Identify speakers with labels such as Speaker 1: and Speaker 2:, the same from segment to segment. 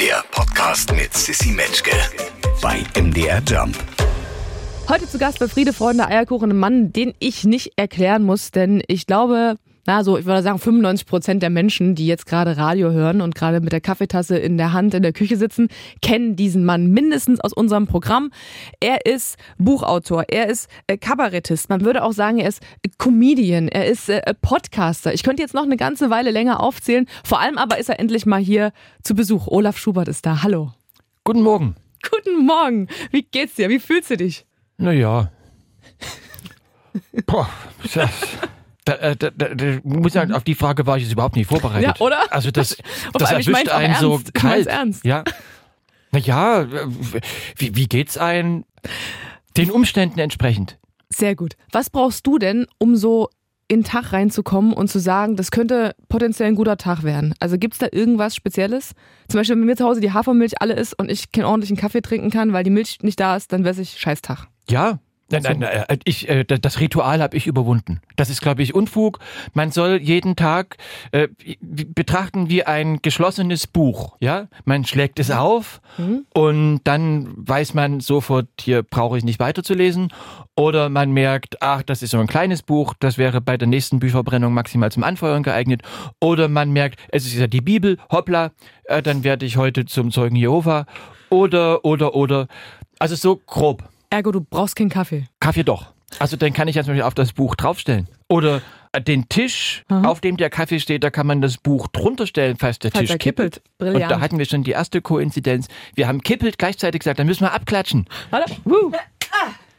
Speaker 1: Der Podcast mit Sissy Metzke bei MDR Jump.
Speaker 2: Heute zu Gast bei Friede, Freunde, Eierkuchen, ein Mann, den ich nicht erklären muss, denn ich glaube, na so, ich würde sagen 95 Prozent der Menschen, die jetzt gerade Radio hören und gerade mit der Kaffeetasse in der Hand in der Küche sitzen, kennen diesen Mann mindestens aus unserem Programm. Er ist Buchautor, er ist äh, Kabarettist, man würde auch sagen, er ist Comedian, er ist äh, Podcaster. Ich könnte jetzt noch eine ganze Weile länger aufzählen. Vor allem aber ist er endlich mal hier zu Besuch. Olaf Schubert ist da. Hallo.
Speaker 3: Guten Morgen.
Speaker 2: Guten Morgen. Wie geht's dir? Wie fühlst du dich?
Speaker 3: Naja. Boah, das, da, äh, da, da, da, muss sagen, auf die Frage war ich jetzt überhaupt nicht vorbereitet.
Speaker 2: Ja, oder?
Speaker 3: Also das, das
Speaker 2: ich
Speaker 3: erwischt einen so
Speaker 2: ernst. Ich mein's
Speaker 3: kalt.
Speaker 2: ernst.
Speaker 3: Ja. Naja, wie, wie geht's ein den Umständen entsprechend?
Speaker 2: Sehr gut. Was brauchst du denn, um so in den Tag reinzukommen und zu sagen, das könnte potenziell ein guter Tag werden? Also gibt's da irgendwas Spezielles? Zum Beispiel, wenn bei mir zu Hause die Hafermilch alle ist und ich keinen ordentlichen Kaffee trinken kann, weil die Milch nicht da ist, dann weiß ich Scheißtag.
Speaker 3: Ja. Nein, nein, nein, äh, ich, äh, das Ritual habe ich überwunden. Das ist, glaube ich, Unfug. Man soll jeden Tag äh, betrachten wie ein geschlossenes Buch. Ja, man schlägt es auf und dann weiß man sofort, hier brauche ich nicht weiterzulesen. Oder man merkt, ach, das ist so ein kleines Buch, das wäre bei der nächsten Bücherbrennung maximal zum Anfeuern geeignet. Oder man merkt, es ist ja die Bibel, hoppla, äh, dann werde ich heute zum Zeugen Jehova. Oder, oder, oder. Also so grob.
Speaker 2: Ergo, du brauchst keinen Kaffee.
Speaker 3: Kaffee doch. Also dann kann ich jetzt mal auf das Buch draufstellen. Oder den Tisch, auf dem der Kaffee steht, da kann man das Buch drunter stellen, falls der
Speaker 2: Falls
Speaker 3: Tisch
Speaker 2: kippelt. Brillant.
Speaker 3: Und da hatten wir schon die erste Koinzidenz. Wir haben kippelt gleichzeitig gesagt, dann müssen wir abklatschen.
Speaker 2: Warte. Woo.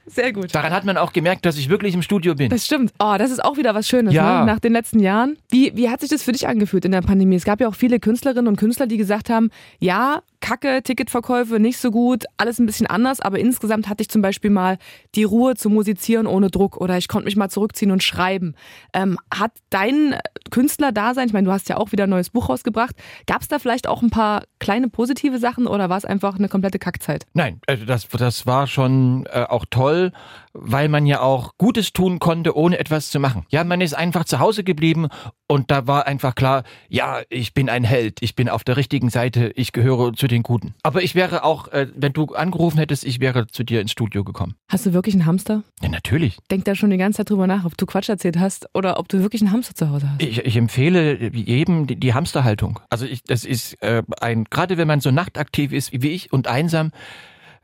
Speaker 2: Sehr gut.
Speaker 3: Daran hat man auch gemerkt, dass ich wirklich im Studio bin.
Speaker 2: Das stimmt. Oh, das ist auch wieder was Schönes,
Speaker 3: Ja.
Speaker 2: ne? nach den letzten Jahren. Wie, wie hat sich das für dich angefühlt in der Pandemie? Es gab ja auch viele Künstlerinnen und Künstler, die gesagt haben, ja, Kacke, Ticketverkäufe nicht so gut, alles ein bisschen anders, aber insgesamt hatte ich zum Beispiel mal die Ruhe zu musizieren ohne Druck oder ich konnte mich mal zurückziehen und schreiben. Ähm, hat dein Künstler-Dasein, ich meine, du hast ja auch wieder ein neues Buch rausgebracht, gab es da vielleicht auch ein paar kleine positive Sachen oder war es einfach eine komplette Kackzeit?
Speaker 3: Nein, also das, das war schon äh, auch toll, weil man ja auch Gutes tun konnte, ohne etwas zu machen. Ja, man ist einfach zu Hause geblieben und da war einfach klar, ja, ich bin ein Held, ich bin auf der richtigen Seite, ich gehöre zu den Guten. Aber ich wäre auch, äh, wenn du angerufen hättest, ich wäre zu dir ins Studio gekommen.
Speaker 2: Hast du wirklich einen Hamster?
Speaker 3: Ja, natürlich.
Speaker 2: Denk da schon die ganze Zeit drüber nach, ob du Quatsch erzählt hast oder ob du wirklich einen Hamster zu Hause hast.
Speaker 3: Ich, ich empfehle jedem die, die Hamsterhaltung. Also ich, das ist äh, ein, gerade wenn man so nachtaktiv ist wie ich und einsam,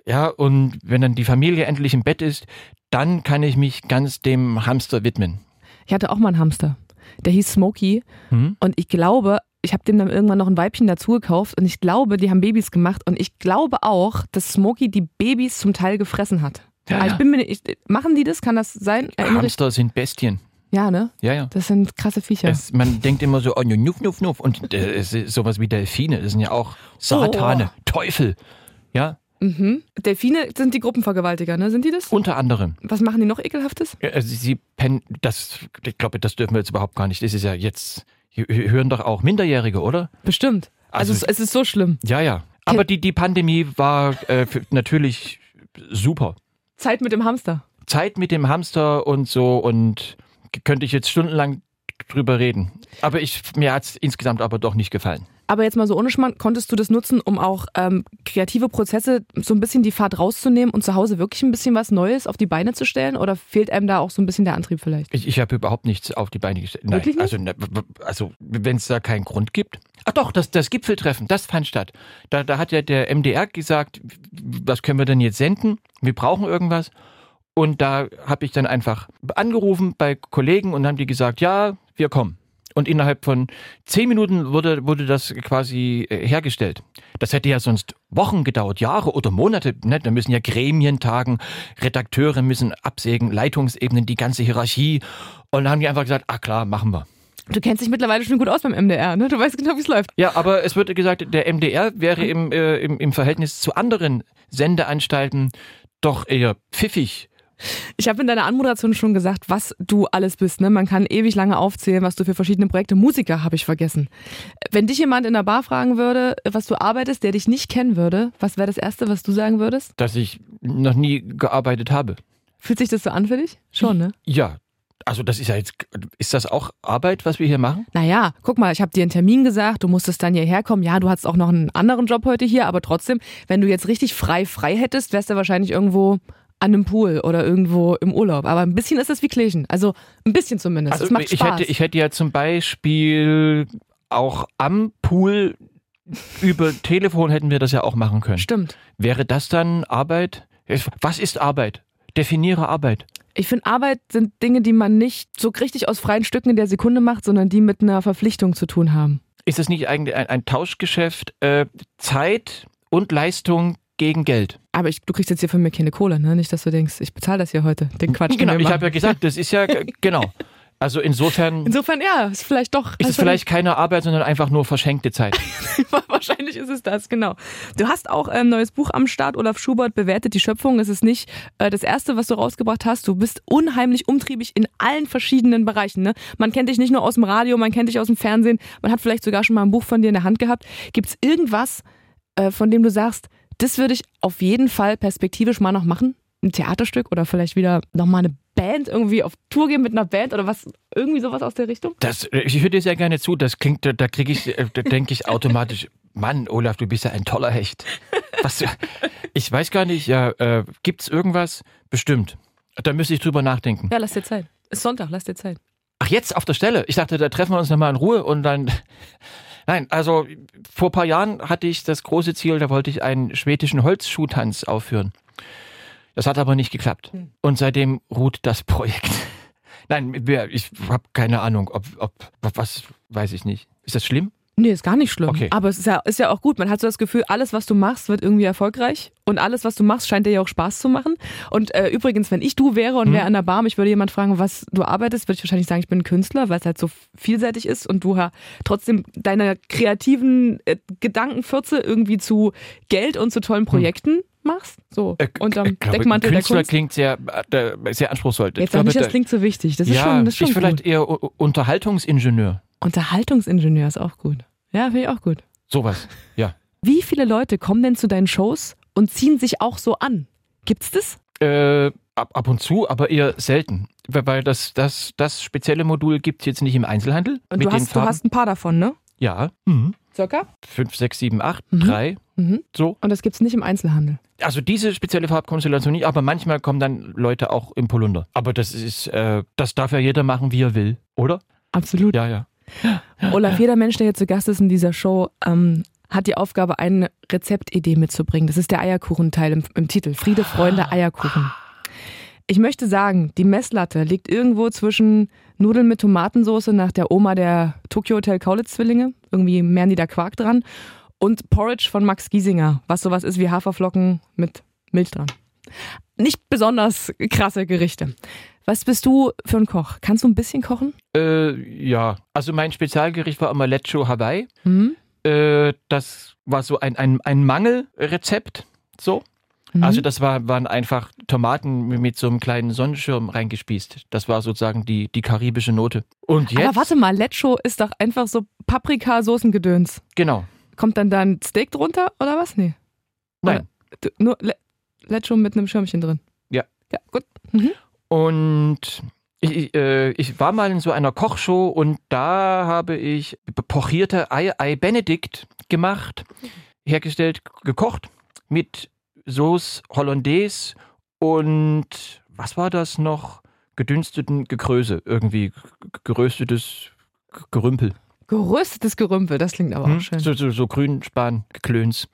Speaker 3: ja, und wenn dann die Familie endlich im Bett ist, dann kann ich mich ganz dem Hamster widmen.
Speaker 2: Ich hatte auch mal einen Hamster. Der hieß Smokey.
Speaker 3: Mhm.
Speaker 2: Und ich glaube, ich habe dem dann irgendwann noch ein Weibchen dazu gekauft. Und ich glaube, die haben Babys gemacht. Und ich glaube auch, dass Smokey die Babys zum Teil gefressen hat.
Speaker 3: Ja, ja.
Speaker 2: ich bin mir nicht, ich, machen die das? Kann das sein? Erinnere ich,
Speaker 3: Hamster sind Bestien.
Speaker 2: ja, ne?
Speaker 3: Ja, ja.
Speaker 2: Das sind krasse Viecher.
Speaker 3: Es, man denkt immer so, oh, nuff, nuff, nuff. Und äh, es ist sowas wie Delfine, das sind ja auch Satane, Teufel. Ja,
Speaker 2: mhm. Delfine sind die Gruppenvergewaltiger, ne? Sind die das?
Speaker 3: unter anderem.
Speaker 2: Was machen die noch ekelhaftes?
Speaker 3: Ja, Also sie pennen, das, ich glaube, das dürfen wir jetzt überhaupt gar nicht. Das ist ja jetzt, hören doch auch Minderjährige, oder?
Speaker 2: Bestimmt. Also,
Speaker 3: Also-
Speaker 2: es, es ist so schlimm.
Speaker 3: Ja, ja. Aber die, die Pandemie war äh, natürlich super.
Speaker 2: Zeit mit dem Hamster.
Speaker 3: Zeit mit dem Hamster und so und könnte ich jetzt stundenlang drüber reden. Aber ich, mir hat es insgesamt aber doch nicht gefallen.
Speaker 2: Aber jetzt mal so ohne Schmarrn, konntest du das nutzen, um auch ähm, kreative Prozesse so ein bisschen die Fahrt rauszunehmen und zu Hause wirklich ein bisschen was Neues auf die Beine zu stellen? Oder fehlt einem da auch so ein bisschen der Antrieb vielleicht?
Speaker 3: Ich, ich habe überhaupt nichts auf die Beine gestellt. Nein,
Speaker 2: Wirklich nicht?
Speaker 3: also, ne, also wenn es da keinen Grund gibt. Ach doch, das, das Gipfeltreffen, das fand statt. Da, da hat ja der MDR gesagt, was können wir denn jetzt senden? Wir brauchen irgendwas. Und da habe ich dann einfach angerufen bei Kollegen und haben die gesagt, ja, wir kommen. Und innerhalb von zehn Minuten wurde, wurde das quasi äh, hergestellt. Das hätte ja sonst Wochen gedauert, Jahre oder Monate. Ne? Da müssen ja Gremien tagen, Redakteure müssen absägen, Leitungsebenen, die ganze Hierarchie. Und dann haben die einfach gesagt, ah klar, machen wir.
Speaker 2: Du kennst dich mittlerweile schon gut aus beim MDR, ne? Du weißt genau, wie es läuft.
Speaker 3: Ja, aber es wurde gesagt, der MDR wäre im, äh, im, im Verhältnis zu anderen Sendeanstalten doch eher pfiffig.
Speaker 2: Ich habe in deiner Anmoderation schon gesagt, was du alles bist. Ne? Man kann ewig lange aufzählen, was du für verschiedene Projekte. Musiker habe ich vergessen. Wenn dich jemand in der Bar fragen würde, was du arbeitest, der dich nicht kennen würde, was wäre das Erste, was du sagen würdest?
Speaker 3: dass ich noch nie gearbeitet habe.
Speaker 2: Fühlt sich das so an für dich? Schon, ne?
Speaker 3: Ja, Also das ist ja jetzt, ist das auch Arbeit, was wir hier machen?
Speaker 2: Naja, guck mal, ich habe dir einen Termin gesagt, du musstest dann hierher kommen. Ja, du hattest auch noch einen anderen Job heute hier, aber trotzdem, wenn du jetzt richtig frei frei hättest, wärst du wahrscheinlich irgendwo an einem Pool oder irgendwo im Urlaub. Aber ein bisschen ist es wie Kirchen. Also ein bisschen zumindest.
Speaker 3: Also
Speaker 2: es macht
Speaker 3: ich
Speaker 2: Spaß.
Speaker 3: hätte, ich hätte ja zum Beispiel auch am Pool über Telefon hätten wir das ja auch machen können.
Speaker 2: Stimmt.
Speaker 3: Wäre das dann Arbeit? Was ist Arbeit? Definiere Arbeit.
Speaker 2: Ich finde, Arbeit sind Dinge, die man nicht so richtig aus freien Stücken in der Sekunde macht, sondern die mit einer Verpflichtung zu tun haben.
Speaker 3: Ist es nicht eigentlich ein, ein Tauschgeschäft? Äh, Zeit und Leistung gegen Geld.
Speaker 2: Aber ich, du kriegst jetzt hier von mir keine Kohle, ne? Nicht, dass du denkst, ich bezahle das hier heute. Den Quatsch.
Speaker 3: Genau, ich habe ja gesagt, das ist ja genau. Also insofern
Speaker 2: Insofern, ja, ist vielleicht doch.
Speaker 3: ist es
Speaker 2: also-
Speaker 3: vielleicht keine Arbeit, sondern einfach nur verschenkte Zeit.
Speaker 2: Wahrscheinlich ist es das, genau. Du hast auch ein neues Buch am Start. Olaf Schubert bewertet die Schöpfung. Es ist nicht äh, das erste, was du rausgebracht hast. Du bist unheimlich umtriebig in allen verschiedenen Bereichen. Ne? Man kennt dich nicht nur aus dem Radio, man kennt dich aus dem Fernsehen. Man hat vielleicht sogar schon mal ein Buch von dir in der Hand gehabt. Gibt es irgendwas, äh, von dem du sagst, das würde ich auf jeden Fall perspektivisch mal noch machen? Ein Theaterstück oder vielleicht wieder nochmal eine Band irgendwie auf Tour gehen mit einer Band oder was? Irgendwie sowas aus der Richtung?
Speaker 3: Das, ich höre dir sehr gerne zu. Das klingt, da kriege ich, äh, da denke ich automatisch, Mann, Olaf, du bist ja ein toller Hecht. Was, ich weiß gar nicht, ja, äh, gibt's irgendwas? Bestimmt. Da müsste ich drüber nachdenken.
Speaker 2: Ja, lass dir Zeit. Ist Sonntag, lass dir Zeit.
Speaker 3: Ach, jetzt auf der Stelle. Ich dachte, da treffen wir uns nochmal in Ruhe und dann. Nein, also vor ein paar Jahren hatte ich das große Ziel, da wollte ich einen schwedischen Holzschuhtanz aufführen. Das hat aber nicht geklappt. Und seitdem ruht das Projekt. Nein, ich habe keine Ahnung, ob, ob, was weiß ich nicht. Ist das schlimm?
Speaker 2: Nee, ist gar nicht schlimm.
Speaker 3: Okay.
Speaker 2: Aber es ist ja, ist ja auch gut. Man hat so das Gefühl, alles, was du machst, wird irgendwie erfolgreich. Und alles, was du machst, scheint dir ja auch Spaß zu machen. Und äh, übrigens, wenn ich du wäre und wäre an der Bar, mich würde jemand fragen, was du arbeitest, würde ich wahrscheinlich sagen, ich bin Künstler, weil es halt so vielseitig ist und du ja trotzdem deine kreativen äh, Gedankenfürze irgendwie zu Geld und zu tollen Projekten machst. So
Speaker 3: Äh,
Speaker 2: unterm
Speaker 3: ich glaube,
Speaker 2: Deckmantel der
Speaker 3: Künstler
Speaker 2: Kunst.
Speaker 3: klingt sehr, äh, sehr anspruchsvoll. Ich
Speaker 2: Jetzt sag
Speaker 3: glaube,
Speaker 2: nicht, das
Speaker 3: da-
Speaker 2: klingt so wichtig. Das ist
Speaker 3: ja,
Speaker 2: schon, das ist schon
Speaker 3: ich vielleicht eher Unterhaltungsingenieur.
Speaker 2: Unterhaltungsingenieur ist auch gut. Ja, finde ich auch gut.
Speaker 3: Sowas, ja.
Speaker 2: Wie viele Leute kommen denn zu deinen Shows und ziehen sich auch so an? Gibt's das?
Speaker 3: Äh, ab, ab und zu, aber eher selten. Weil das, das, das spezielle Modul gibt es jetzt nicht im Einzelhandel.
Speaker 2: Und du hast, du hast ein paar davon, ne?
Speaker 3: ja. Mhm.
Speaker 2: Circa?
Speaker 3: Fünf, sechs, sieben, acht,
Speaker 2: Mhm.
Speaker 3: drei.
Speaker 2: Mhm.
Speaker 3: So.
Speaker 2: Und das gibt's nicht im Einzelhandel.
Speaker 3: Also diese spezielle Farbkonstellation nicht, aber manchmal kommen dann Leute auch im Polunder. Aber das ist, äh, das darf ja jeder machen, wie er will, oder?
Speaker 2: Absolut.
Speaker 3: Ja, ja.
Speaker 2: Olaf, jeder Mensch, der hier zu Gast ist in dieser Show, ähm, hat die Aufgabe, eine Rezeptidee mitzubringen. Das ist der Eierkuchenteil im, im Titel. Friede, Freunde, Eierkuchen. Ich möchte sagen, die Messlatte liegt irgendwo zwischen Nudeln mit Tomatensauce nach der Oma der Tokyo Hotel Kaulitz-Zwillinge. Irgendwie die da Quark dran. Und Porridge von Max Giesinger, was sowas ist wie Haferflocken mit Milch dran. Nicht besonders krasse Gerichte. Was bist du für ein Koch? Kannst du ein bisschen kochen?
Speaker 3: Äh, ja. Also mein Spezialgericht war immer Lecho Hawaii.
Speaker 2: Hm?
Speaker 3: Äh, das war so ein, ein, ein Mangelrezept. So.
Speaker 2: Mhm.
Speaker 3: Also das war, waren einfach Tomaten mit so einem kleinen Sonnenschirm reingespießt. Das war sozusagen die, die karibische Note. Und jetzt,
Speaker 2: Aber warte mal, Lecho ist doch einfach so Paprika-Soßengedöns.
Speaker 3: genau.
Speaker 2: Kommt dann da ein Steak drunter oder was? Nee.
Speaker 3: Nein.
Speaker 2: Du, nur Le Lecho mit einem Schirmchen drin.
Speaker 3: Ja.
Speaker 2: Ja, gut.
Speaker 3: Und ich, ich, äh, ich war mal in so einer Kochshow und da habe ich pochierte Ei, Ei Benedict gemacht, hergestellt, gekocht mit Sauce Hollandaise und was war das noch? Gedünsteten Gekröse, irgendwie geröstetes Gerümpel.
Speaker 2: Geröstetes Gerümpel, das klingt aber
Speaker 3: Hm?
Speaker 2: auch schön.
Speaker 3: So, so, so Grünspan-Geklöns.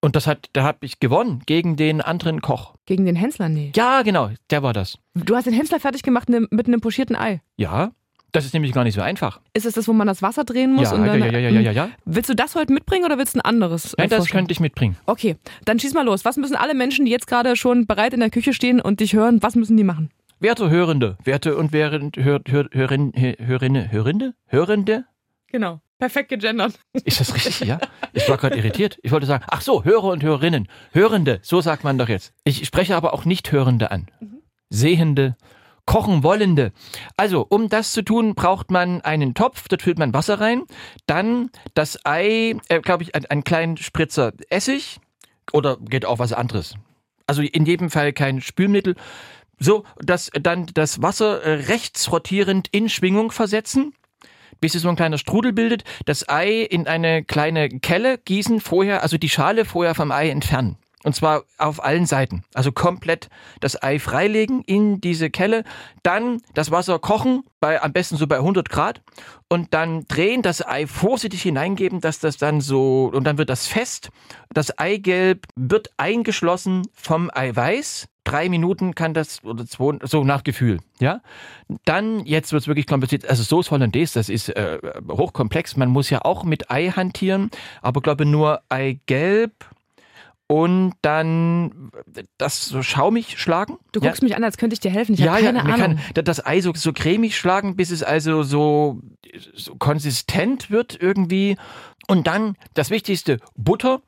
Speaker 3: Und das hat, da habe ich gewonnen gegen den anderen Koch.
Speaker 2: Gegen den Hensler, nee.
Speaker 3: Ja, genau, der war das.
Speaker 2: Du hast den Hensler fertig gemacht ne- mit einem pochierten Ei.
Speaker 3: Ja, das ist nämlich gar nicht so einfach.
Speaker 2: Ist es das, wo man das Wasser drehen muss?
Speaker 3: Ja,
Speaker 2: und
Speaker 3: ja,
Speaker 2: dann,
Speaker 3: ja, ja, ja, ja, ja.
Speaker 2: Willst du das heute mitbringen oder willst du ein anderes?
Speaker 3: Nein, das könnte ich mitbringen.
Speaker 2: Okay, dann schieß mal los. Was müssen alle Menschen, die jetzt gerade schon bereit in der Küche stehen und dich hören, was müssen die machen?
Speaker 3: Werte Hörende, Werte und Während, Hör, Hör, Hörin, Hörinde, Hörinde, Hörende?
Speaker 2: Genau. Perfekt gegendert.
Speaker 3: Ist das richtig? Ja? Ich war gerade irritiert. Ich wollte sagen, ach so, Hörer und Hörerinnen. Hörende, so sagt man doch jetzt. Ich spreche aber auch nicht Hörende an. Sehende, kochen wollende. Also, um das zu tun, braucht man einen Topf, dort füllt man Wasser rein, dann das Ei, äh, glaube ich, ein- einen kleinen Spritzer Essig oder geht auch was anderes. Also in jedem Fall kein Spülmittel. So, dass dann das Wasser äh, rechts rotierend in Schwingung versetzen, bis sich so ein kleiner Strudel bildet. Das Ei in eine kleine Kelle gießen, vorher, also die Schale vorher vom Ei entfernen. Und zwar auf allen Seiten. Also komplett das Ei freilegen in diese Kelle. Dann das Wasser kochen, bei, am besten so bei 100 Grad. Und dann drehen, das Ei vorsichtig hineingeben, dass das dann so, und dann wird das fest. Das Eigelb wird eingeschlossen vom Eiweiß. Drei Minuten kann das, oder zwei, so nach Gefühl, ja. Dann, jetzt wird's wirklich kompliziert, also Sauce Hollandaise, das ist äh, hochkomplex. Man muss ja auch mit Ei hantieren, aber glaube nur Eigelb, und dann das so schaumig schlagen.
Speaker 2: Du guckst ja. mich an, als könnte ich dir helfen. Ich
Speaker 3: ja,
Speaker 2: keine
Speaker 3: ja, man
Speaker 2: Ahnung.
Speaker 3: kann das Ei so, so cremig schlagen, bis es also so, so konsistent wird irgendwie. Und dann das Wichtigste, Butter.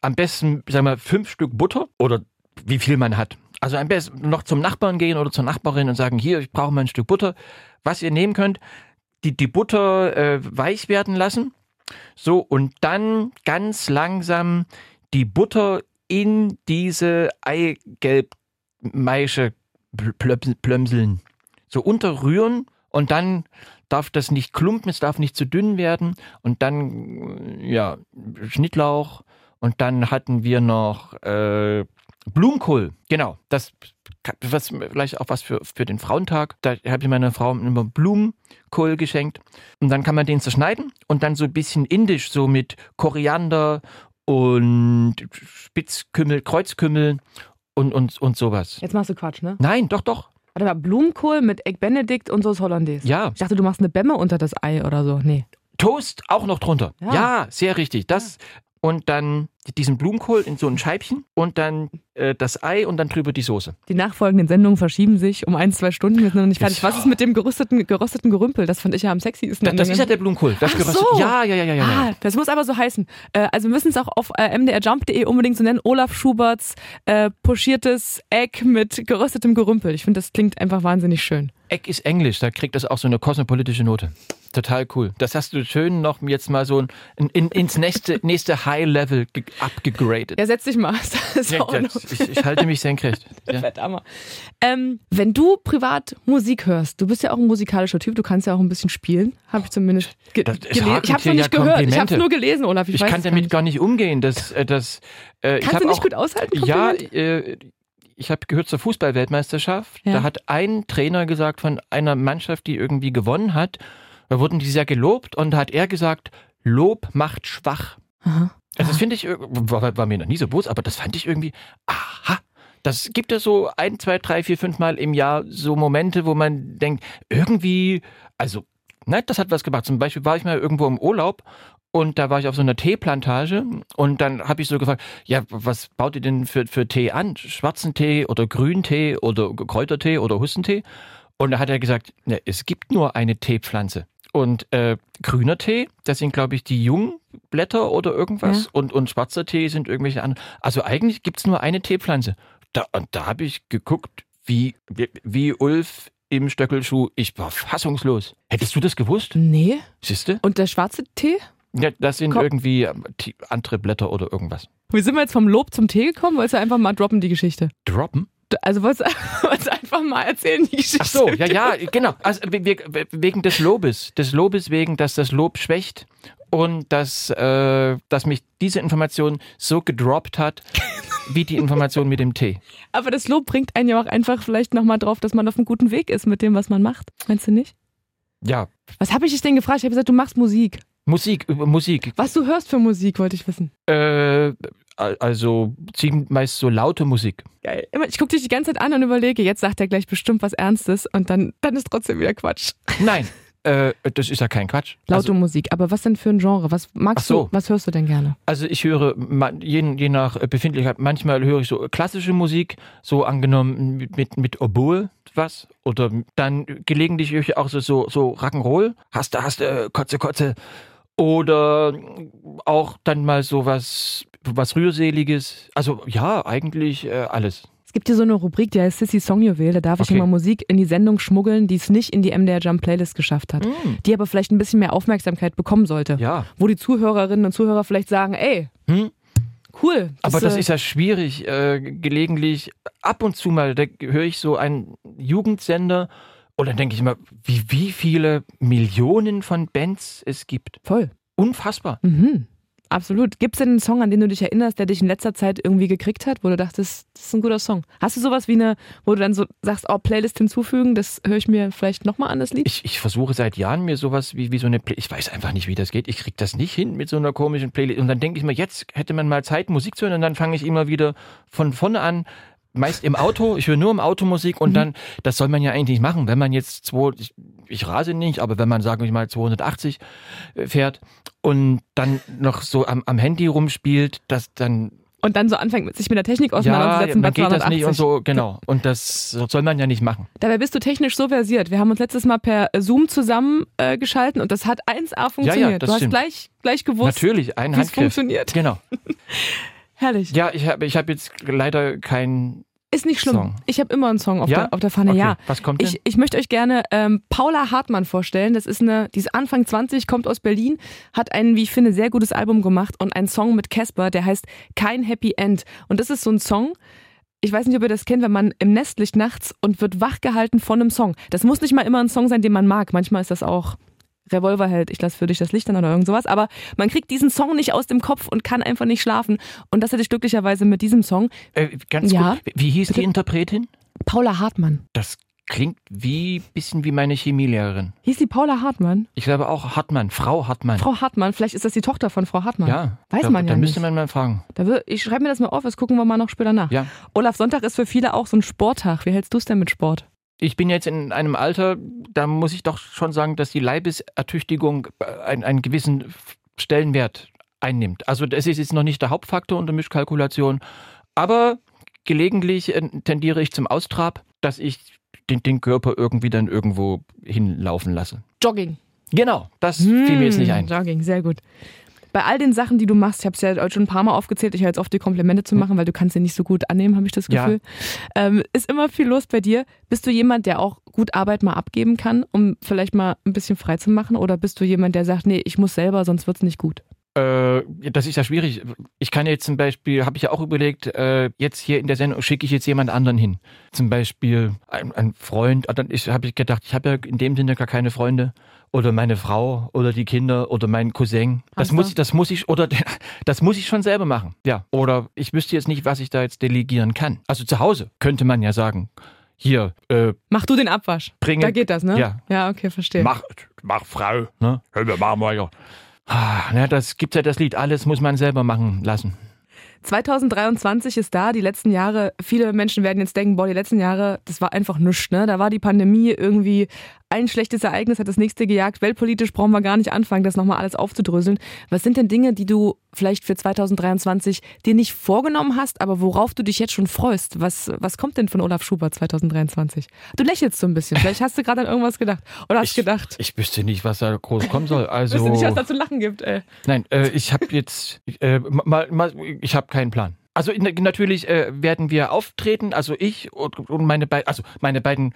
Speaker 3: Am besten, sagen wir, fünf Stück Butter oder wie viel man hat. Also am besten noch zum Nachbarn gehen oder zur Nachbarin und sagen, hier, ich brauche mal ein Stück Butter. Was ihr nehmen könnt, die, die Butter äh, weich werden lassen. So, und dann ganz langsam die Butter in diese Eigelbmeische plömseln. So unterrühren und dann darf das nicht klumpen, es darf nicht zu dünn werden und dann, ja, Schnittlauch und dann hatten wir noch äh, Blumenkohl. Genau, das was vielleicht auch was für, für den Frauentag. Da habe ich meiner Frau immer Blumenkohl geschenkt. Und dann kann man den zerschneiden und dann so ein bisschen indisch, so mit Koriander und Spitzkümmel, Kreuzkümmel und, und, und sowas.
Speaker 2: Jetzt machst du Quatsch, ne?
Speaker 3: Nein, doch, doch.
Speaker 2: Warte mal, Blumenkohl mit Egg Benedict und Sauce Hollandaise.
Speaker 3: Ja.
Speaker 2: Ich dachte, du machst eine Bämme unter das Ei oder so. Nee.
Speaker 3: Toast auch noch drunter.
Speaker 2: Ja.
Speaker 3: Ja, sehr richtig. Das und dann diesen Blumenkohl in so ein Scheibchen und dann äh, das Ei und dann drüber die Soße.
Speaker 2: Die nachfolgenden Sendungen verschieben sich um ein, zwei Stunden. Wir sind noch nicht fertig. Was ist mit dem gerüsteten, gerösteten Gerümpel? Das fand ich ja am sexiesten.
Speaker 3: Das, das ist ja der Blumenkohl. Das
Speaker 2: Ach
Speaker 3: geröstet-
Speaker 2: so.
Speaker 3: Ja, ja, ja, ja, ja.
Speaker 2: Ah, das muss aber so heißen. Äh, also wir müssen es auch auf äh, mdrjump.de unbedingt so nennen. Olaf Schuberts äh, pochiertes Egg mit geröstetem Gerümpel. Ich finde, das klingt einfach wahnsinnig schön.
Speaker 3: Eck ist Englisch, da kriegt das auch so eine kosmopolitische Note. Total cool. Das hast du schön noch jetzt mal so in, in, ins nächste, nächste High-Level ge- abgegradet.
Speaker 2: Ja, setz dich mal.
Speaker 3: Ja, ich, ich halte mich senkrecht. Ja.
Speaker 2: Verdammt. Ähm, wenn du privat Musik hörst, du bist ja auch ein musikalischer Typ, du kannst ja auch ein bisschen spielen, habe ich zumindest ge gelesen. Ich habe es noch
Speaker 3: ja
Speaker 2: nicht gehört, ich habe es nur gelesen, Olaf. Ich,
Speaker 3: Ich kann damit
Speaker 2: nicht.
Speaker 3: gar nicht umgehen. Das, äh, das, äh, ich
Speaker 2: Kannst du nicht gut aushalten?
Speaker 3: Ja,
Speaker 2: Komplimente?
Speaker 3: äh, ich habe gehört zur Fußballweltmeisterschaft.
Speaker 2: Ja.
Speaker 3: Da hat ein Trainer gesagt von einer Mannschaft, die irgendwie gewonnen hat, da wurden die sehr gelobt und da hat er gesagt, Lob macht schwach.
Speaker 2: Aha.
Speaker 3: Also das finde ich, irg- war, war mir noch nie so bewusst, aber das fand ich irgendwie, aha. Das gibt es so ein, zwei, drei, vier, fünf Mal im Jahr so Momente, wo man denkt, irgendwie, also, ne, das hat was gemacht. Zum Beispiel war ich mal irgendwo im Urlaub und da war ich auf so einer Teeplantage und dann habe ich so gefragt, ja, was baut ihr denn für, für Tee an? Schwarzen Tee oder Grüntee oder Kräutertee oder Hustentee? Und da hat er gesagt, ne, es gibt nur eine Teepflanze. Und äh, grüner Tee, das sind, glaube ich, die Jungblätter oder irgendwas.
Speaker 2: Ja.
Speaker 3: Und, und schwarzer Tee sind irgendwelche anderen. Also eigentlich gibt's nur eine Teepflanze. Da, und da habe ich geguckt, wie, wie, wie Ulf im Stöckelschuh. Ich war fassungslos. Hättest du das gewusst?
Speaker 2: Nee.
Speaker 3: Siehste?
Speaker 2: Und der schwarze Tee?
Speaker 3: Ja, das sind
Speaker 2: Komm.
Speaker 3: irgendwie ähm, andere Blätter oder irgendwas.
Speaker 2: Wie sind wir jetzt vom Lob zum Tee gekommen? Wolltest du einfach mal droppen, die Geschichte?
Speaker 3: Droppen?
Speaker 2: Also wolltest du, einfach mal erzählen, die Geschichte?
Speaker 3: Ach so, ja, ja, genau. Also we- we- wegen des Lobes. Des Lobes wegen, dass das Lob schwächt und dass, äh, dass mich diese Information so gedroppt hat, wie die Information mit dem Tee.
Speaker 2: Aber das Lob bringt einen ja auch einfach vielleicht nochmal drauf, dass man auf einem guten Weg ist mit dem, was man macht. Meinst du nicht?
Speaker 3: Ja,
Speaker 2: Was habe ich dich denn gefragt? Ich habe gesagt, du machst Musik.
Speaker 3: Musik, über Musik.
Speaker 2: Was du hörst für Musik, wollte ich wissen.
Speaker 3: Äh, also meist so laute Musik.
Speaker 2: Geil. Ich gucke dich die ganze Zeit an und überlege, jetzt sagt er gleich bestimmt was Ernstes und dann, dann ist trotzdem wieder Quatsch.
Speaker 3: Nein, äh, das ist ja kein Quatsch.
Speaker 2: Laute
Speaker 3: Also,
Speaker 2: Musik. Aber was denn für ein Genre? Was magst
Speaker 3: so.
Speaker 2: du? Was hörst du denn gerne?
Speaker 3: also ich höre, je, je nach Befindlichkeit, manchmal höre ich so klassische Musik, so angenommen mit, mit, Oboe was. Oder dann gelegentlich höre ich auch so, so, so Rock'n'Roll. Hast du, hast du, Kotze, Kotze. Oder auch dann mal so was, was Rührseliges. Also ja, eigentlich äh, alles.
Speaker 2: Es gibt hier so eine Rubrik, die heißt Sissy Songjuwel. Da darf ich
Speaker 3: Okay.
Speaker 2: immer Musik in die Sendung schmuggeln, die es nicht in die MDR Jump Playlist geschafft hat. Die aber vielleicht ein bisschen mehr Aufmerksamkeit bekommen sollte.
Speaker 3: Ja.
Speaker 2: Wo die Zuhörerinnen und Zuhörer vielleicht sagen, ey,
Speaker 3: Hm?
Speaker 2: cool.
Speaker 3: Aber das
Speaker 2: äh,
Speaker 3: ist ja schwierig. Äh, gelegentlich, ab und zu mal, da höre ich so einen Jugendsender und dann denke ich immer, wie, wie viele Millionen von Bands es gibt.
Speaker 2: voll.
Speaker 3: Unfassbar.
Speaker 2: Mhm. Absolut. Gibt es denn einen Song, an den du dich erinnerst, der dich in letzter Zeit irgendwie gekriegt hat, wo du dachtest, das ist ein guter Song? Hast du sowas wie eine, wo du dann so sagst, oh, Playlist hinzufügen, das höre ich mir vielleicht nochmal an, das Lied?
Speaker 3: Ich, ich versuche seit Jahren mir sowas wie, wie so eine Play ich weiß einfach nicht, wie das geht. Ich kriege das nicht hin mit so einer komischen Playlist. Und dann denke ich mir, jetzt hätte man mal Zeit, Musik zu hören und dann fange ich immer wieder von vorne an. Meist im Auto, ich höre nur im Auto Musik und dann, das soll man ja eigentlich nicht machen, wenn man jetzt zwei, ich, ich rase nicht, aber wenn man, sagen wir mal, 280 fährt und dann noch so am, am Handy rumspielt, das dann
Speaker 2: Und dann so anfängt, sich mit der Technik
Speaker 3: ja,
Speaker 2: auseinanderzusetzen bei
Speaker 3: man geht das
Speaker 2: 280.
Speaker 3: nicht und so, genau. Und das soll man ja nicht machen.
Speaker 2: Dabei bist du technisch so versiert. Wir haben uns letztes Mal per Zoom zusammen äh, und das hat 1A funktioniert.
Speaker 3: das
Speaker 2: du hast
Speaker 3: stimmt.
Speaker 2: gleich, gleich gewusst, wie es funktioniert.
Speaker 3: Genau.
Speaker 2: Herrlich.
Speaker 3: Ja, ich habe ich hab jetzt leider kein.
Speaker 2: Ist nicht schlimm.
Speaker 3: Song.
Speaker 2: Ich habe immer einen Song auf,
Speaker 3: Ja?
Speaker 2: der, auf der Pfanne,
Speaker 3: Okay,
Speaker 2: ja.
Speaker 3: was kommt denn?
Speaker 2: Ich, ich möchte euch gerne ähm, Paula Hartmann vorstellen. Das ist eine, die ist Anfang 20, kommt aus Berlin, hat ein, wie ich finde, sehr gutes Album gemacht und einen Song mit Casper, der heißt Kein Happy End. Und das ist so ein Song, ich weiß nicht, ob ihr das kennt, wenn man im Nest liegt nachts und wird wachgehalten von einem Song. Das muss nicht mal immer ein Song sein, den man mag. Manchmal ist das auch Revolverheld, ich lasse für dich das Licht an oder irgend sowas. Aber man kriegt diesen Song nicht aus dem Kopf und kann einfach nicht schlafen. Und das hatte ich glücklicherweise mit diesem Song.
Speaker 3: Äh, ganz
Speaker 2: Ja?
Speaker 3: gut. Wie hieß
Speaker 2: Bitte?
Speaker 3: die Interpretin?
Speaker 2: Paula Hartmann.
Speaker 3: Das klingt wie bisschen wie meine Chemielehrerin.
Speaker 2: Hieß die Paula Hartmann?
Speaker 3: Ich glaube auch Hartmann, Frau Hartmann.
Speaker 2: Frau Hartmann, vielleicht ist das die Tochter von Frau Hartmann.
Speaker 3: ja,
Speaker 2: Weiß
Speaker 3: da,
Speaker 2: man ja
Speaker 3: müsste
Speaker 2: nicht.
Speaker 3: man mal fragen.
Speaker 2: Da wir, ich schreibe mir das mal auf, das gucken wir mal noch später nach.
Speaker 3: Ja.
Speaker 2: Olaf Sonntag ist für viele auch so ein Sporttag. Wie hältst du es denn mit Sport?
Speaker 3: Ich bin jetzt in einem Alter, da muss ich doch schon sagen, dass die Leibesertüchtigung äh, einen, einen gewissen Stellenwert einnimmt. Also das ist jetzt noch nicht der Hauptfaktor unter Mischkalkulation, aber gelegentlich äh, tendiere ich zum Austrab, dass ich den, den Körper irgendwie dann irgendwo hinlaufen lasse.
Speaker 2: Jogging.
Speaker 3: Genau, das fiel mir jetzt nicht ein.
Speaker 2: Hm, Jogging, sehr gut. Bei all den Sachen, die du machst, ich habe es ja schon ein paar Mal aufgezählt, ich höre jetzt auf, die Komplimente zu machen, weil du kannst sie nicht so gut annehmen, habe ich das
Speaker 3: Hm. Ja.
Speaker 2: Gefühl. Ähm, ist immer viel los bei dir. Bist du jemand, der auch gut Arbeit mal abgeben kann, um vielleicht mal ein bisschen frei zu machen? Oder bist du jemand, der sagt, nee, ich muss selber, sonst wird's nicht gut?
Speaker 3: Äh, das ist ja schwierig. Ich kann jetzt zum Beispiel, habe ich ja auch überlegt, äh, jetzt hier in der Sendung schicke ich jetzt jemand anderen hin. Zum Beispiel ein, ein Freund. Ah, Dann habe ich gedacht, ich habe ja in dem Sinne gar keine Freunde. Oder meine Frau oder die Kinder oder mein Cousin. Das muss ich, das muss ich, oder das muss ich schon selber machen. Ja. Oder ich wüsste jetzt nicht, was ich da jetzt delegieren kann. Also zu Hause könnte man ja sagen, hier, äh,
Speaker 2: Mach du den Abwasch.
Speaker 3: bringe.
Speaker 2: Da geht das, ne?
Speaker 3: Ja.
Speaker 2: Ja, okay, verstehe.
Speaker 3: Mach, mach Frau, ne? Hör mir mal mal. Ah, na, das gibt ja das Lied. Alles muss man selber machen lassen.
Speaker 2: 2023 ist da, die letzten Jahre, viele Menschen werden jetzt denken, boah, die letzten Jahre, das war einfach nichts, ne? Da war die Pandemie irgendwie ein schlechtes Ereignis, hat das nächste gejagt. Weltpolitisch brauchen wir gar nicht anfangen, das nochmal alles aufzudröseln. Was sind denn Dinge, die du vielleicht für 2023 dir nicht vorgenommen hast, aber worauf du dich jetzt schon freust? Was, was kommt denn von Olaf Schubert 2023? Du lächelst so ein bisschen. Vielleicht hast du gerade an irgendwas gedacht. Oder hast
Speaker 3: Ich-
Speaker 2: gedacht,
Speaker 3: Ich wüsste nicht, was da groß kommen soll. Also,
Speaker 2: wüsste nicht, was da zu lachen gibt, ey.
Speaker 3: nein, äh, ich habe jetzt, äh, mal, mal, ich habe keinen Plan. Also natürlich äh, werden wir auftreten, also ich und, und meine beiden, also meine beiden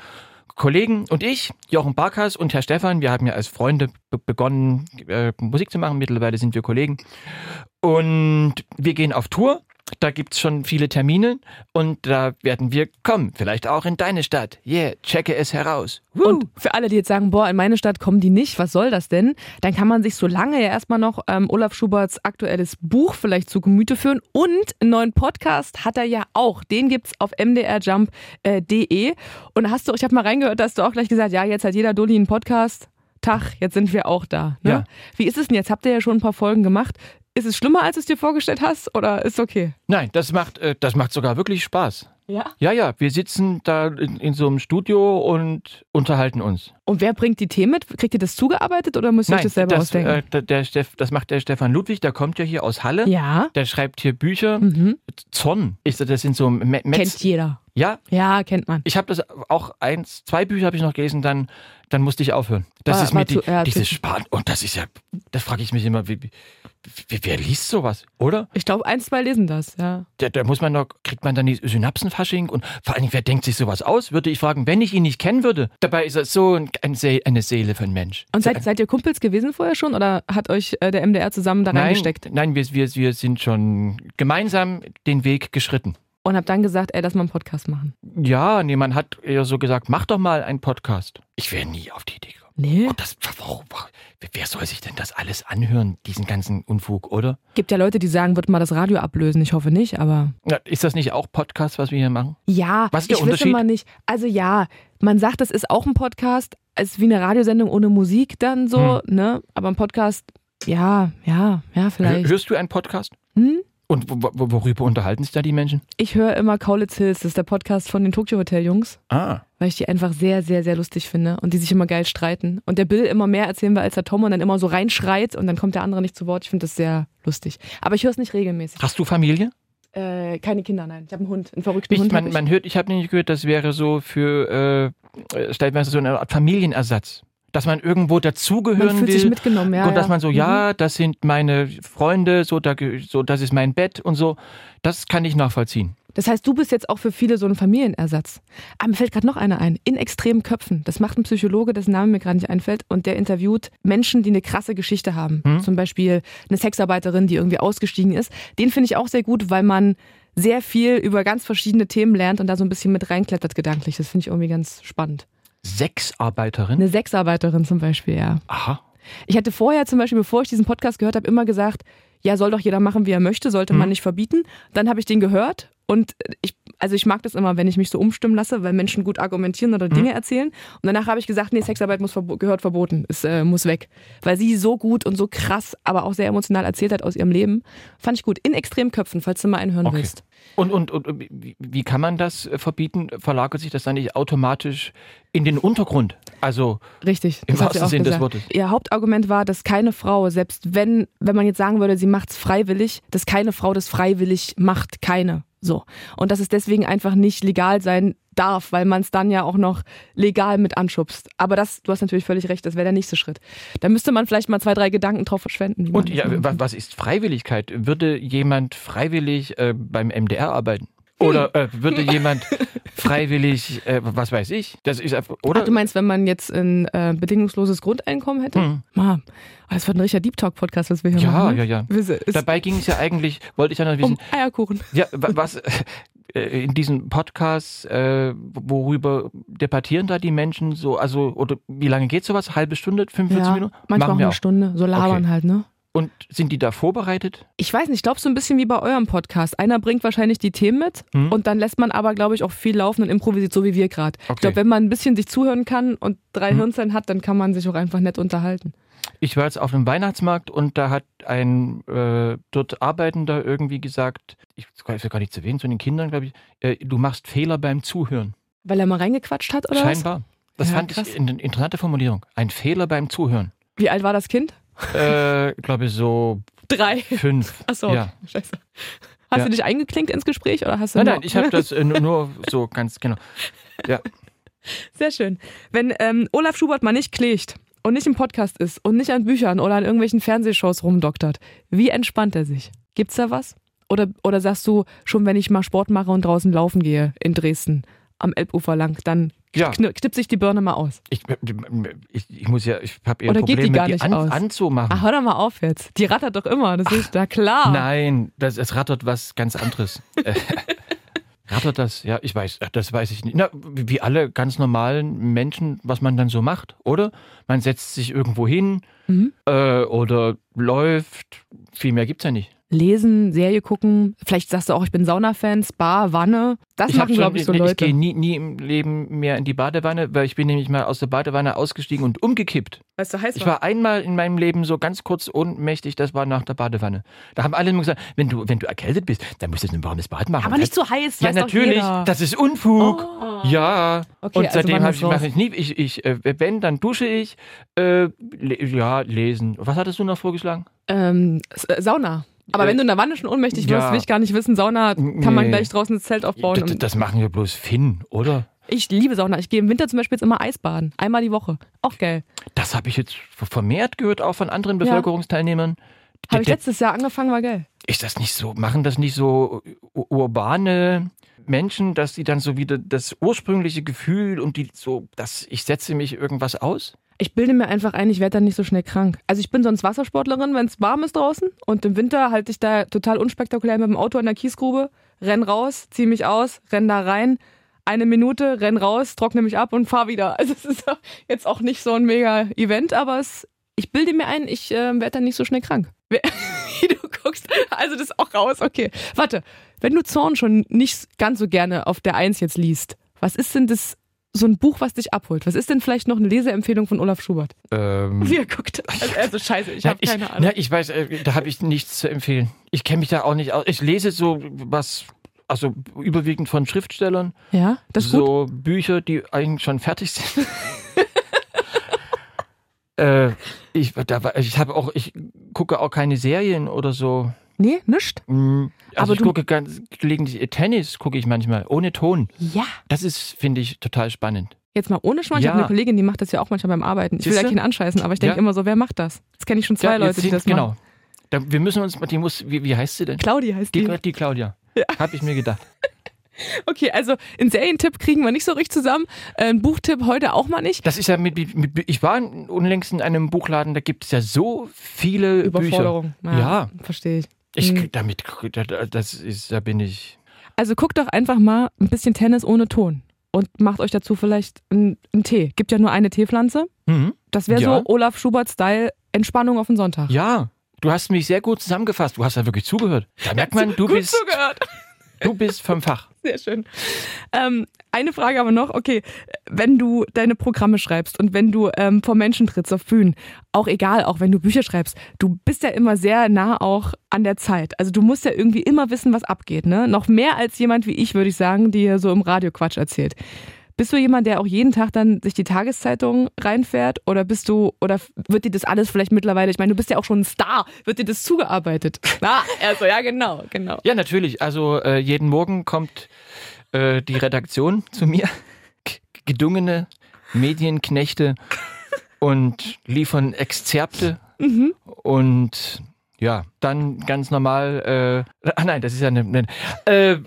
Speaker 3: Kollegen und ich, Jochen Barkas und Herr Stefan, wir haben ja als Freunde be begonnen, äh, Musik zu machen. Mittlerweile sind wir Kollegen. Und wir gehen auf Tour. Da gibt's schon viele Termine und da werden wir kommen. Vielleicht auch in deine Stadt. Yeah, checke es heraus. Woo.
Speaker 2: Und für alle, die jetzt sagen, boah, in meine Stadt kommen die nicht, was soll das denn? Dann kann man sich so lange ja erstmal noch ähm, Olaf Schuberts aktuelles Buch vielleicht zu Gemüte führen. Und einen neuen Podcast hat er ja auch. Den gibt's auf mdrjump.de. Und hast du, ich habe mal reingehört, da hast du auch gleich gesagt, ja, jetzt hat jeder Dulli einen Podcast. Tag, jetzt sind wir auch da. Ne?
Speaker 3: Ja.
Speaker 2: Wie ist es denn jetzt? Habt ihr ja schon ein paar Folgen gemacht. Ist es schlimmer, als du es dir vorgestellt hast? Oder ist okay?
Speaker 3: Nein, das macht, äh, das macht sogar wirklich Spaß.
Speaker 2: Ja.
Speaker 3: Ja, ja, wir sitzen da in, in so einem Studio und unterhalten uns.
Speaker 2: Und wer bringt die Themen mit? Kriegt ihr das zugearbeitet oder müsst ihr euch das selber ausdenken?
Speaker 3: äh, der, Steff, das macht der Stefan Ludwig, der kommt ja hier aus Halle.
Speaker 2: ja.
Speaker 3: Der schreibt hier Bücher.
Speaker 2: Mhm.
Speaker 3: Zorn. Ich, das sind so Me Metz,
Speaker 2: Kennt jeder.
Speaker 3: Ja,
Speaker 2: Ja, kennt man.
Speaker 3: ich habe das auch eins, zwei Bücher habe ich noch gelesen, dann, dann musste ich aufhören. Das
Speaker 2: War-
Speaker 3: ist mir die,
Speaker 2: zu- ja,
Speaker 3: dieses Sparen. Und das ist ja, das frage ich mich immer, wie, wie, wer liest sowas, oder?
Speaker 2: Ich glaube, ein, zwei lesen das, ja.
Speaker 3: Da, da muss man noch, kriegt man dann die Synapsenfasching und vor allen Dingen, wer denkt sich sowas aus, würde ich fragen, wenn ich ihn nicht kennen würde. Dabei ist er so ein, ein See, eine Seele von Mensch.
Speaker 2: Und seid, seid ihr Kumpels gewesen vorher schon oder hat euch äh, der MDR zusammen da
Speaker 3: nein,
Speaker 2: reingesteckt
Speaker 3: nein wir, wir, wir sind schon gemeinsam den Weg geschritten.
Speaker 2: Und habt dann gesagt, ey, lass mal einen Podcast machen?
Speaker 3: Ja, nee, man hat eher so gesagt, mach doch mal einen Podcast. Ich wäre nie auf die Idee gekommen.
Speaker 2: Nee.
Speaker 3: Und das, warum, wer soll sich denn das alles anhören, diesen ganzen Unfug, oder?
Speaker 2: Gibt ja Leute, die sagen, wird mal das Radio ablösen. Ich hoffe nicht, aber.
Speaker 3: Ja, ist das nicht auch Podcast, was wir hier machen?
Speaker 2: Ja,
Speaker 3: Was ist der
Speaker 2: ich
Speaker 3: Unterschied?
Speaker 2: mal nicht. Also ja, man sagt, das ist auch ein Podcast. Es ist wie eine Radiosendung ohne Musik dann so, ne? Aber ein Podcast, ja, ja, ja, vielleicht.
Speaker 3: hörst du einen Podcast?
Speaker 2: Hm?
Speaker 3: Und wo, wo, worüber unterhalten sich da die Menschen?
Speaker 2: Ich höre immer Kaulitz Hills, das ist der Podcast von den Tokyo Hotel Jungs,
Speaker 3: Ah,
Speaker 2: weil ich die einfach sehr, sehr, sehr lustig finde und die sich immer geil streiten. Und der Bill immer mehr erzählen will als der Tom und dann immer so reinschreit und dann kommt der andere nicht zu Wort. Ich finde das sehr lustig. Aber ich höre es nicht regelmäßig.
Speaker 3: hast du Familie?
Speaker 2: Äh, keine Kinder, nein. Ich habe einen Hund, einen verrückten
Speaker 3: Ich,
Speaker 2: Hund.
Speaker 3: man,
Speaker 2: ich.
Speaker 3: man hört, ich habe nämlich gehört, das wäre so für äh, äh, stellenweise so eine Art Familienersatz. Dass man irgendwo
Speaker 2: Man
Speaker 3: dazugehören
Speaker 2: fühlt
Speaker 3: will.
Speaker 2: sich mitgenommen, ja.
Speaker 3: und dass man so,
Speaker 2: Mhm.
Speaker 3: ja, das sind meine Freunde, so, da, so, das ist mein Bett und so. Das kann ich nachvollziehen.
Speaker 2: Das heißt, du bist jetzt auch für viele so ein Familienersatz. Aber mir fällt gerade noch einer ein. In extremen Köpfen. Das macht ein Psychologe, dessen Name mir gerade nicht einfällt. Und der interviewt Menschen, die eine krasse Geschichte haben.
Speaker 3: Hm.
Speaker 2: Zum Beispiel eine Sexarbeiterin, die irgendwie ausgestiegen ist. Den finde ich auch sehr gut, weil man sehr viel über ganz verschiedene Themen lernt und da so ein bisschen mit reinklettert gedanklich. Das finde ich irgendwie ganz spannend.
Speaker 3: Sexarbeiterin?
Speaker 2: Eine Sexarbeiterin zum Beispiel, ja.
Speaker 3: Aha.
Speaker 2: Ich hatte vorher zum Beispiel, bevor ich diesen Podcast gehört habe, immer gesagt, ja, soll doch jeder machen, wie er möchte, sollte man
Speaker 3: Mhm.
Speaker 2: nicht verbieten. Dann habe ich den gehört und ich, also ich mag das immer, wenn ich mich so umstimmen lasse, weil Menschen gut argumentieren oder Dinge erzählen. Und danach habe ich gesagt, nee, Sexarbeit muss verbo gehört verboten, es äh, muss weg, weil sie so gut und so krass, aber auch sehr emotional erzählt hat aus ihrem Leben. Fand ich gut. In Extremköpfen, falls du mal einhören
Speaker 3: Okay.
Speaker 2: willst.
Speaker 3: Und, und, und wie, kann man das äh, verbieten? Verlagert sich das dann nicht automatisch in den Untergrund? Also
Speaker 2: Richtig.
Speaker 3: Im wahrsten
Speaker 2: auch
Speaker 3: Sinn des. Wortes.
Speaker 2: Ihr Hauptargument war, dass keine Frau, selbst wenn, wenn man jetzt sagen würde, sie macht's freiwillig, dass keine Frau das freiwillig macht. Keine. So. Und dass es deswegen einfach nicht legal sein darf, weil man es dann ja auch noch legal mit anschubst. Aber das, du hast natürlich völlig recht, das wäre der nächste Schritt. Da müsste man vielleicht mal zwei, drei Gedanken drauf verschwenden.
Speaker 3: Und ja, was ist Freiwilligkeit? Würde jemand freiwillig äh, beim MDR arbeiten? Oder äh, würde jemand freiwillig, äh, was weiß ich? Das ist oder?
Speaker 2: Ach, du meinst, wenn man jetzt ein äh, bedingungsloses Grundeinkommen hätte?
Speaker 3: Hm.
Speaker 2: Ma, oh, das wird ein richtiger Deep Talk Podcast, was wir hier
Speaker 3: Ja,
Speaker 2: machen. ne?
Speaker 3: ja, ja.
Speaker 2: Ist
Speaker 3: Dabei ging es ja eigentlich, wollte ich ja noch wissen,
Speaker 2: um Eierkuchen.
Speaker 3: ja, wa- was in diesem Podcast, äh, worüber debattieren da die Menschen so, also, oder wie lange geht sowas? Halbe Stunde, 45
Speaker 2: Ja,
Speaker 3: Minuten?
Speaker 2: manchmal auch eine Stunde. So labern
Speaker 3: Okay.
Speaker 2: halt, ne?
Speaker 3: Und sind die da vorbereitet?
Speaker 2: Ich weiß nicht, ich glaube so ein bisschen wie bei eurem Podcast. Einer bringt wahrscheinlich die Themen mit
Speaker 3: Mhm.
Speaker 2: und dann lässt man aber, glaube ich, auch viel laufen und improvisiert, so wie wir gerade. Ich
Speaker 3: Okay.
Speaker 2: glaube, wenn man ein bisschen sich zuhören kann und drei
Speaker 3: Mhm.
Speaker 2: Hirnzellen hat, dann kann man sich auch einfach nett unterhalten.
Speaker 3: Ich war jetzt auf einem Weihnachtsmarkt und da hat ein äh, dort Arbeitender irgendwie gesagt, ich weiß gar nicht zu wen, zu den Kindern, glaube ich, äh, du machst Fehler beim Zuhören.
Speaker 2: Weil er mal reingequatscht hat oder
Speaker 3: Scheinbar. Das
Speaker 2: Ja,
Speaker 3: fand
Speaker 2: krass.
Speaker 3: ich eine interessante Formulierung. Ein Fehler beim Zuhören.
Speaker 2: was? Wie alt war das Kind?
Speaker 3: äh, glaube ich so
Speaker 2: Drei.
Speaker 3: fünf.
Speaker 2: Achso,
Speaker 3: Ja.
Speaker 2: scheiße. Hast
Speaker 3: Ja.
Speaker 2: du dich eingeklinkt ins Gespräch oder hast du
Speaker 3: Nein,
Speaker 2: nur-
Speaker 3: nein, ich habe das äh, nur, so ganz genau.
Speaker 2: Sehr schön. Wenn ähm, Olaf Schubert mal nicht klecht und nicht im Podcast ist und nicht an Büchern oder an irgendwelchen Fernsehshows rumdoktert, wie entspannt er sich? Gibt's da was? Oder, oder sagst du, schon wenn ich mal Sport mache und draußen laufen gehe in Dresden am Elbufer lang, dann
Speaker 3: Ja,
Speaker 2: kn knippt sich die Birne mal aus?
Speaker 3: ich, ich, ich muss ja, ich habe eher
Speaker 2: Oder geht
Speaker 3: Probleme,
Speaker 2: die gar nicht
Speaker 3: an,
Speaker 2: aus?
Speaker 3: anzumachen.
Speaker 2: Ach, hör doch mal auf jetzt. Die rattert doch immer, das ist da klar.
Speaker 3: Nein, das, es rattert was ganz anderes. Äh, rattert das? Ja, ich weiß, das weiß ich nicht. Na, wie alle ganz normalen Menschen, was man dann so macht, oder? Man setzt sich irgendwo hin
Speaker 2: Mhm.
Speaker 3: äh, oder läuft. Viel mehr gibt's ja nicht.
Speaker 2: Lesen, Serie gucken, vielleicht sagst du auch, ich bin Sauna-Fan, Spa, Wanne. Das
Speaker 3: ich
Speaker 2: machen, glaube ich, so Leute.
Speaker 3: Ich gehe nie, nie im Leben mehr in die Badewanne, weil ich bin nämlich mal aus der Badewanne ausgestiegen und umgekippt.
Speaker 2: Weißt du, heiß
Speaker 3: Ich war einmal in meinem Leben so ganz kurz ohnmächtig, das war nach der Badewanne. Da haben alle immer gesagt, wenn du, wenn du erkältet bist, dann musst du ein warmes Bad machen.
Speaker 2: Aber nicht zu heiß,
Speaker 3: Ja, natürlich, das ist Unfug.
Speaker 2: Oh.
Speaker 3: Ja.
Speaker 2: Okay,
Speaker 3: und
Speaker 2: also
Speaker 3: seitdem
Speaker 2: wann
Speaker 3: habe ich, ich nie, ich, ich, äh, wenn, dann dusche ich. Äh, le ja, lesen. Was hattest du noch vorgeschlagen?
Speaker 2: Ähm, äh, Sauna. Aber
Speaker 3: äh,
Speaker 2: wenn du in der Wanne schon ohnmächtig wirst,
Speaker 3: ja.
Speaker 2: will ich gar nicht wissen, Sauna kann man
Speaker 3: Nee.
Speaker 2: gleich draußen das Zelt aufbauen.
Speaker 3: das, das machen wir bloß Finn, oder?
Speaker 2: ich liebe Sauna. Ich gehe im Winter zum Beispiel jetzt immer Eisbaden. Einmal die Woche. Auch geil.
Speaker 3: Das habe ich jetzt vermehrt gehört, auch von anderen. Bevölkerungsteilnehmern.
Speaker 2: Habe ich letztes Jahr angefangen, war geil.
Speaker 3: Ist das nicht so, machen das nicht so u- urbane Menschen, dass sie dann so wieder das ursprüngliche Gefühl und die so, dass ich setze mich irgendwas aus?
Speaker 2: Ich bilde mir einfach ein, ich werde dann nicht so schnell krank. Also ich bin sonst Wassersportlerin, wenn es warm ist draußen. Und im Winter halte ich da total unspektakulär mit dem Auto an der Kiesgrube, renn raus, zieh mich aus, renn da rein, eine Minute, renn raus, trockne mich ab und fahr wieder. Also es ist jetzt auch nicht so ein mega Event, aber es, ich bilde mir ein, ich äh, werde dann nicht so schnell krank. Wie du guckst, also das ist auch raus, okay. Warte, wenn du Zorn schon nicht ganz so gerne auf der Eins jetzt liest, was ist denn das so ein Buch, was dich abholt? Was ist denn vielleicht noch eine Leseempfehlung von Olaf Schubert?
Speaker 3: Ähm,
Speaker 2: Wie er guckt. Also, also scheiße, ich habe keine Ahnung.
Speaker 3: Na, ich weiß, äh, da habe ich nichts zu empfehlen. Ich kenne mich da auch nicht aus. Ich lese so was, also überwiegend von Schriftstellern,
Speaker 2: ja, das ist gut.
Speaker 3: so Bücher, die eigentlich schon fertig sind. äh, ich da, war- ich habe auch, ich gucke auch keine Serien oder so.
Speaker 2: Nee, nischt.
Speaker 3: Mm, Also
Speaker 2: Aber
Speaker 3: ich gucke ganz gelegentlich äh, Tennis, gucke ich manchmal ohne Ton.
Speaker 2: Ja.
Speaker 3: Das ist, finde ich, total spannend.
Speaker 2: Jetzt mal ohne Schmarrn. Ich
Speaker 3: Ja.
Speaker 2: habe eine Kollegin, die macht das ja auch manchmal beim Arbeiten. Ich will ja
Speaker 3: Siehste?
Speaker 2: keinen anscheißen, aber ich denke
Speaker 3: Ja.
Speaker 2: immer so, wer macht das? Jetzt kenne ich schon zwei
Speaker 3: Ja,
Speaker 2: Leute, die das
Speaker 3: genau.
Speaker 2: machen.
Speaker 3: Da, wir müssen uns, die muss, wie, wie heißt sie denn?
Speaker 2: Claudi heißt die.
Speaker 3: Die, die Claudia.
Speaker 2: Ja.
Speaker 3: Habe ich mir gedacht.
Speaker 2: Okay, also einen Serientipp kriegen wir nicht so richtig zusammen. Äh, Ein Buchtipp heute auch mal nicht.
Speaker 3: Das ist ja mit, mit, ich war unlängst in einem Buchladen, da gibt es ja so viele
Speaker 2: Überforderung.
Speaker 3: Bücher. Ja.
Speaker 2: Verstehe ich.
Speaker 3: Ich
Speaker 2: Mhm.
Speaker 3: damit das ist da bin ich
Speaker 2: Also guckt doch einfach mal ein bisschen Tennis ohne Ton. Und macht euch dazu vielleicht einen, einen Tee. Gibt ja nur eine Teepflanze.
Speaker 3: mhm.
Speaker 2: Das wäre
Speaker 3: Ja.
Speaker 2: so Olaf Schubert-Style Entspannung auf den Sonntag.
Speaker 3: Ja, du hast mich sehr gut zusammengefasst. Du hast ja wirklich zugehört. Da merkt man, du
Speaker 2: Gut
Speaker 3: bist
Speaker 2: zugehört.
Speaker 3: Du bist vom Fach.
Speaker 2: Sehr schön. Ähm, eine Frage aber noch, okay, wenn du deine Programme schreibst und wenn du ähm, vor Menschen trittst auf Bühnen, auch egal, auch wenn du Bücher schreibst, du bist ja immer sehr nah auch an der Zeit. Also du musst ja irgendwie immer wissen, was abgeht, ne? Noch mehr als jemand wie ich, würde ich sagen, die so im Radio Quatsch erzählt. Bist du jemand, der auch jeden Tag dann sich die Tageszeitung reinfährt? Oder bist du, oder wird dir das alles vielleicht mittlerweile, ich meine, du bist ja auch schon ein Star, wird dir das zugearbeitet? Na, also ja, genau, genau.
Speaker 3: Ja, natürlich. Also äh, jeden Morgen kommt äh, die Redaktion zu mir, gedungene Medienknechte und liefern Exzerpte
Speaker 2: Mhm.
Speaker 3: und ja, dann ganz normal. Äh, ah nein, das ist ja eine. eine äh,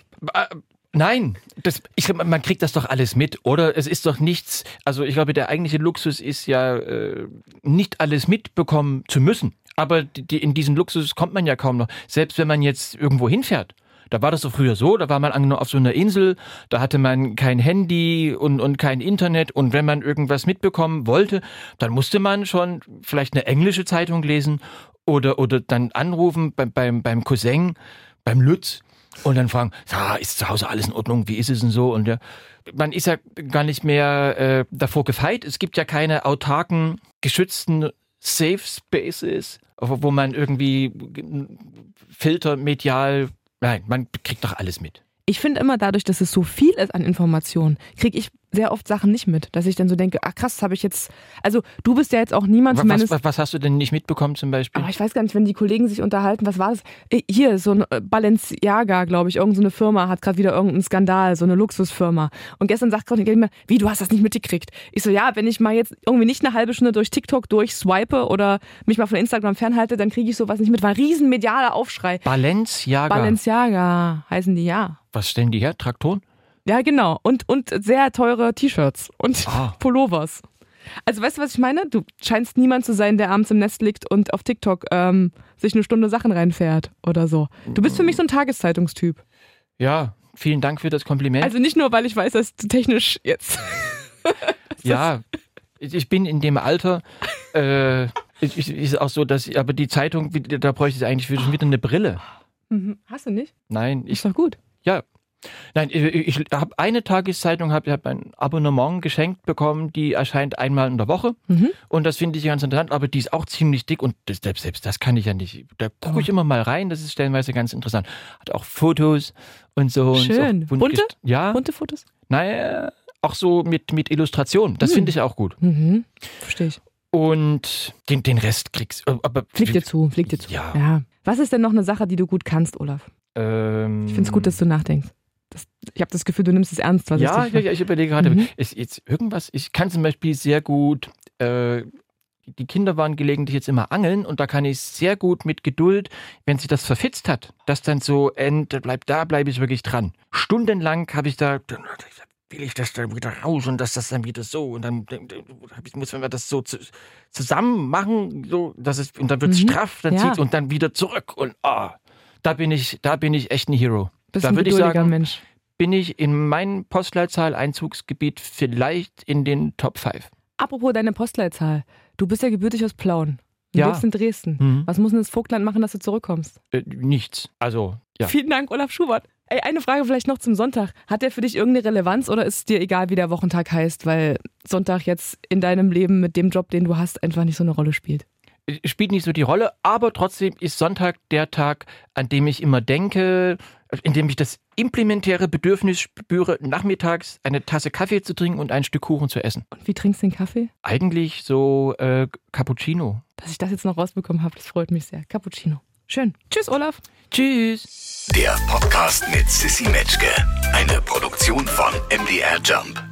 Speaker 3: Nein, das, ich, man kriegt das doch alles mit, oder? Es ist doch nichts, also ich glaube, der eigentliche Luxus ist ja, äh, nicht alles mitbekommen zu müssen. Aber in diesen Luxus kommt man ja kaum noch. Selbst wenn man jetzt irgendwo hinfährt. Da war das doch früher so, da war man auf so einer Insel, da hatte man kein Handy und, und kein Internet und wenn man irgendwas mitbekommen wollte, dann musste man schon vielleicht eine englische Zeitung lesen oder, oder dann anrufen beim, beim, beim Cousin, beim Lütz und dann fragen, ja, ist zu Hause alles in Ordnung, wie ist es denn so? Und ja, man ist ja gar nicht mehr äh, davor gefeit. Es gibt ja keine autarken, geschützten Safe Spaces, wo man irgendwie filtermedial, nein, man kriegt doch alles mit.
Speaker 2: ich finde immer dadurch, dass es so viel ist an Informationen, kriege ich sehr oft Sachen nicht mit, dass ich dann so denke, ach krass, habe ich jetzt, also du bist ja jetzt auch niemand
Speaker 3: Was,
Speaker 2: zumindest,
Speaker 3: was, was hast du denn nicht mitbekommen zum Beispiel?
Speaker 2: aber ich weiß gar nicht, wenn die Kollegen sich unterhalten, was war das? Hier, so ein äh, Balenciaga, glaube ich, irgendeine so eine Firma hat gerade wieder irgendeinen Skandal, so eine Luxusfirma. Und gestern sagt gerade jemand, wie, du hast das nicht mitgekriegt? Ich so, ja, wenn ich mal jetzt irgendwie nicht eine halbe Stunde durch TikTok durchswipe oder mich mal von Instagram fernhalte, dann kriege ich sowas nicht mit. War ein riesen medialer Aufschrei.
Speaker 3: Balenciaga.
Speaker 2: Balenciaga heißen die, ja.
Speaker 3: was stellen die her? Traktoren?
Speaker 2: Ja, genau. Und, und sehr teure T-Shirts und
Speaker 3: Ah.
Speaker 2: Pullovers. Also weißt du, was ich meine? Du scheinst niemand zu sein, der abends im Nest liegt und auf TikTok ähm, sich eine Stunde Sachen reinfährt oder so. Du bist für mich so ein Tageszeitungstyp.
Speaker 3: Ja, vielen Dank für das Kompliment.
Speaker 2: Also nicht nur, weil ich weiß, dass du technisch jetzt.
Speaker 3: ja, ich bin in dem Alter, äh, ich, ist auch so, dass, aber die Zeitung, da bräuchte ich eigentlich wieder eine Brille.
Speaker 2: Mhm. Hast du nicht?
Speaker 3: Nein, ich,
Speaker 2: Ist doch gut.
Speaker 3: ja. Nein, ich, ich habe eine Tageszeitung, habe hab ein Abonnement geschenkt bekommen, die erscheint einmal in der Woche.
Speaker 2: Mhm.
Speaker 3: Und das finde ich ganz interessant, aber die ist auch ziemlich dick und das, selbst, selbst das kann ich ja nicht. Da gucke ich immer mal rein, das ist stellenweise ganz interessant. Hat auch Fotos und so. Und
Speaker 2: Schön.
Speaker 3: auch bunt
Speaker 2: Bunte?
Speaker 3: Ja,
Speaker 2: Bunte Fotos?
Speaker 3: naja, auch so mit, mit Illustrationen. Das
Speaker 2: Hm.
Speaker 3: finde ich auch gut.
Speaker 2: Mhm. Verstehe ich.
Speaker 3: Und den, den Rest kriegst äh, aber
Speaker 2: Fliegt dir zu, fliegt dir zu.
Speaker 3: Ja.
Speaker 2: ja. Was ist denn noch eine Sache, die du gut kannst, Olaf?
Speaker 3: Ähm,
Speaker 2: Ich finde es gut, dass du nachdenkst. Das, ich habe das Gefühl, du nimmst es ernst, was
Speaker 3: ja,
Speaker 2: ich
Speaker 3: ja, ja, ich überlege gerade,
Speaker 2: Mhm.
Speaker 3: ist jetzt irgendwas, ich kann zum Beispiel sehr gut, äh, die Kinder waren gelegentlich jetzt immer angeln und da kann ich sehr gut mit Geduld, wenn sich das verfitzt hat, das dann so end, bleibt da, bleibe ich wirklich dran. Stundenlang habe ich da, will ich das dann wieder raus und dass das dann wieder so und dann, muss man das so zu, zusammen machen, so, dass es, und dann wird es
Speaker 2: Mhm.
Speaker 3: straff, dann
Speaker 2: Ja.
Speaker 3: zieht's und dann wieder zurück und ah, da bin ich, da bin ich echt ein Hero.
Speaker 2: Bist
Speaker 3: da
Speaker 2: ein
Speaker 3: würde ich
Speaker 2: geduldiger
Speaker 3: sagen,
Speaker 2: Mensch.
Speaker 3: bin ich in meinem Postleitzahl-Einzugsgebiet vielleicht in den Top 5.
Speaker 2: Apropos deine Postleitzahl. Du bist ja gebürtig aus Plauen. Du
Speaker 3: Ja.
Speaker 2: lebst in Dresden.
Speaker 3: Mhm.
Speaker 2: Was muss denn das Vogtland machen, dass du zurückkommst?
Speaker 3: Äh, nichts. Also, ja.
Speaker 2: Vielen Dank, Olaf Schubert. Ey, eine Frage vielleicht noch zum Sonntag. Hat der für dich irgendeine Relevanz oder ist es dir egal, wie der Wochentag heißt, weil Sonntag jetzt in deinem Leben mit dem Job, den du hast, einfach nicht so eine Rolle spielt?
Speaker 3: Äh, Spielt nicht so die Rolle, aber trotzdem ist Sonntag der Tag, an dem ich immer denke, in dem ich das implementäre Bedürfnis spüre, nachmittags eine Tasse Kaffee zu trinken und ein Stück Kuchen zu essen.
Speaker 2: Und wie trinkst du den Kaffee?
Speaker 3: Eigentlich so äh, Cappuccino.
Speaker 2: Dass ich das jetzt noch rausbekommen habe, das freut mich sehr. Cappuccino. Schön. Tschüss, Olaf.
Speaker 3: Tschüss.
Speaker 1: Der Podcast mit Sissy Metzke. Eine Produktion von MDR Jump.